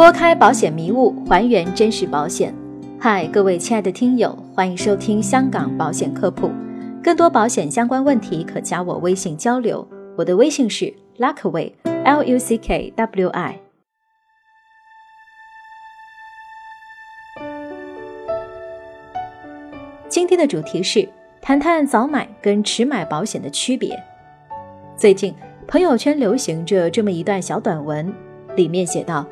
拨开保险迷雾，还原真实保险。嗨，各位亲爱的听友，欢迎收听香港保险科普。更多保险相关问题，可加我微信交流。我的微信是 Luckway，L U C K W I。今天的主题是谈谈早买跟迟买保险的区别。最近朋友圈流行着这么一段小短文，里面写道。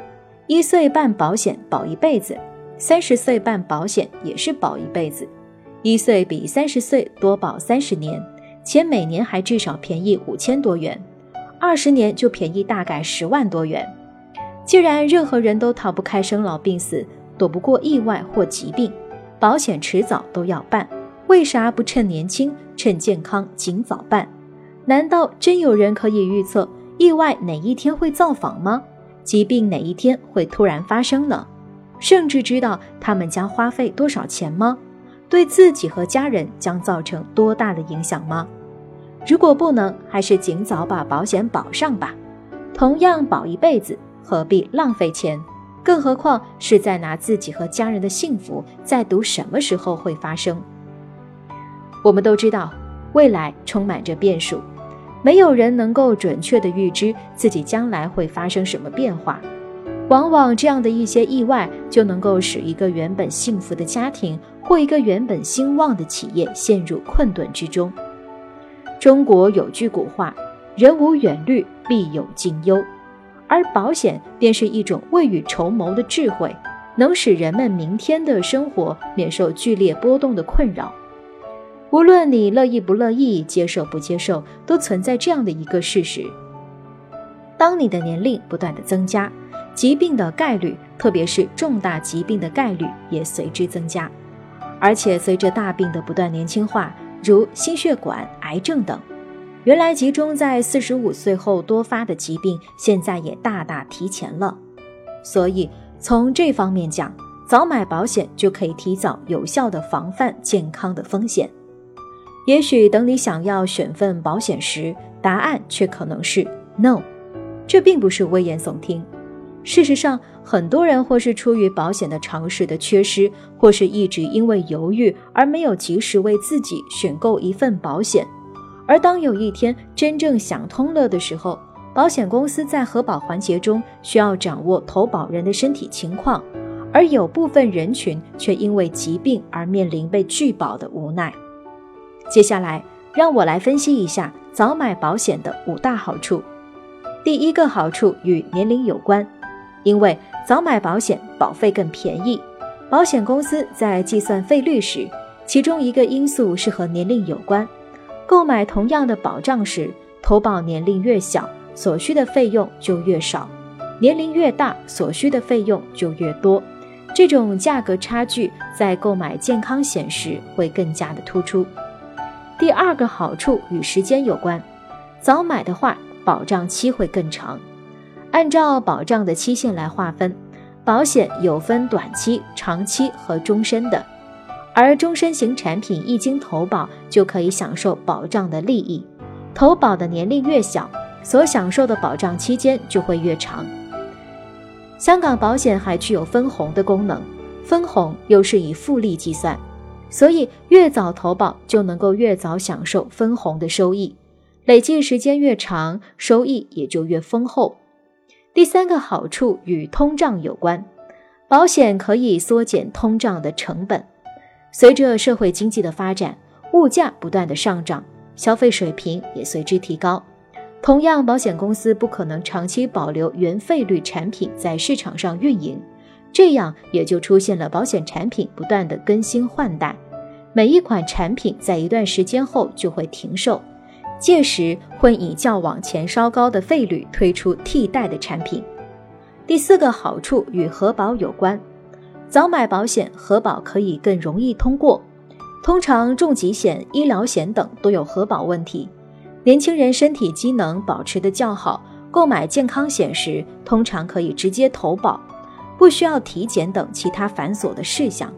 一岁办保险保一辈子，三十岁办保险也是保一辈子。一岁比三十岁多保三十年，且每年还至少便宜五千多元，二十年就便宜大概十万多元。既然任何人都逃不开生老病死，躲不过意外或疾病，保险迟早都要办，为啥不趁年轻、趁健康尽早办？难道真有人可以预测意外哪一天会造访吗？疾病哪一天会突然发生呢？甚至知道他们将花费多少钱吗？对自己和家人将造成多大的影响吗？如果不能，还是尽早把保险保上吧。同样保一辈子，何必浪费钱？更何况是在拿自己和家人的幸福在赌什么时候会发生。我们都知道，未来充满着变数。没有人能够准确地预知自己将来会发生什么变化，往往这样的一些意外就能够使一个原本幸福的家庭或一个原本兴旺的企业陷入困顿之中。中国有句古话：“人无远虑，必有近忧。”而保险便是一种未雨绸缪的智慧，能使人们明天的生活免受剧烈波动的困扰。无论你乐意不乐意，接受不接受，都存在这样的一个事实：当你的年龄不断的增加，疾病的概率，特别是重大疾病的概率也随之增加。而且随着大病的不断年轻化，如心血管、癌症等，原来集中在四十五岁后多发的疾病，现在也大大提前了。所以从这方面讲，早买保险就可以提早有效的防范健康的风险。也许等你想要选份保险时，答案却可能是 no。这并不是危言耸听。事实上，很多人或是出于保险的常识的缺失，或是一直因为犹豫而没有及时为自己选购一份保险。而当有一天真正想通了的时候，保险公司在核保环节中需要掌握投保人的身体情况，而有部分人群却因为疾病而面临被拒保的无奈。接下来，让我来分析一下早买保险的五大好处。第一个好处与年龄有关，因为早买保险保费更便宜。保险公司在计算费率时，其中一个因素是和年龄有关。购买同样的保障时，投保年龄越小，所需的费用就越少；年龄越大，所需的费用就越多。这种价格差距在购买健康险时会更加的突出。第二个好处与时间有关，早买的话，保障期会更长。按照保障的期限来划分，保险有分短期、长期和终身的。而终身型产品一经投保，就可以享受保障的利益。投保的年龄越小，所享受的保障期间就会越长。香港保险还具有分红的功能，分红又是以复利计算。所以，越早投保就能够越早享受分红的收益，累计时间越长，收益也就越丰厚。第三个好处与通胀有关，保险可以缩减通胀的成本。随着社会经济的发展，物价不断的上涨，消费水平也随之提高。同样，保险公司不可能长期保留原费率产品在市场上运营。这样也就出现了保险产品不断的更新换代，每一款产品在一段时间后就会停售，届时会以较往前稍高的费率推出替代的产品。第四个好处与核保有关，早买保险核保可以更容易通过，通常重疾险、医疗险等都有核保问题。年轻人身体机能保持的较好，购买健康险时通常可以直接投保。不需要体检等其他繁琐的事项，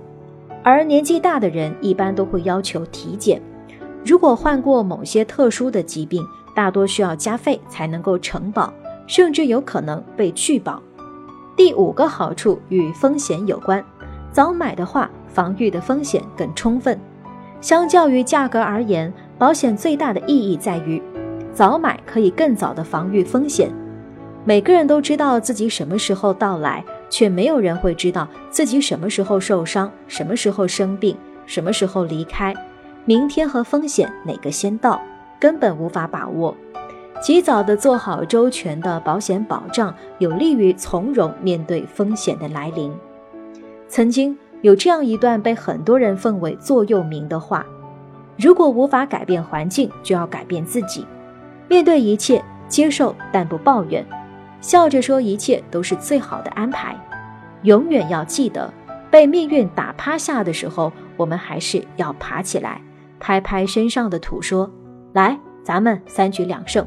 而年纪大的人一般都会要求体检。如果患过某些特殊的疾病，大多需要加费才能够承保，甚至有可能被拒保。第五个好处与风险有关，早买的话，防御的风险更充分。相较于价格而言，保险最大的意义在于，早买可以更早的防御风险。每个人都知道自己什么时候到来，却没有人会知道自己什么时候受伤，什么时候生病，什么时候离开。明天和风险哪个先到，根本无法把握。及早的做好周全的保险保障，有利于从容面对风险的来临。曾经有这样一段被很多人奉为座右铭的话：如果无法改变环境，就要改变自己。面对一切，接受但不抱怨，笑着说一切都是最好的安排。永远要记得，被命运打趴下的时候，我们还是要爬起来，拍拍身上的土，说：“来，咱们三局两胜。”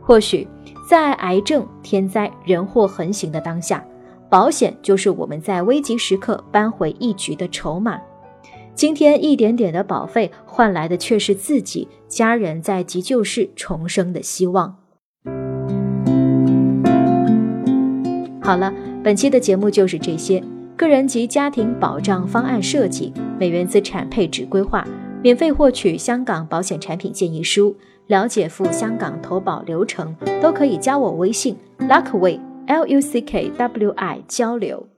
或许在癌症、天灾、人祸横行的当下，保险就是我们在危急时刻扳回一局的筹码。今天一点点的保费换来的却是自己家人在急救室重生的希望。好了，本期的节目就是这些。个人及家庭保障方案设计、美元资产配置规划，免费获取香港保险产品建议书。了解赴香港投保流程，都可以加我微信 Luckway L U C K W I 交流。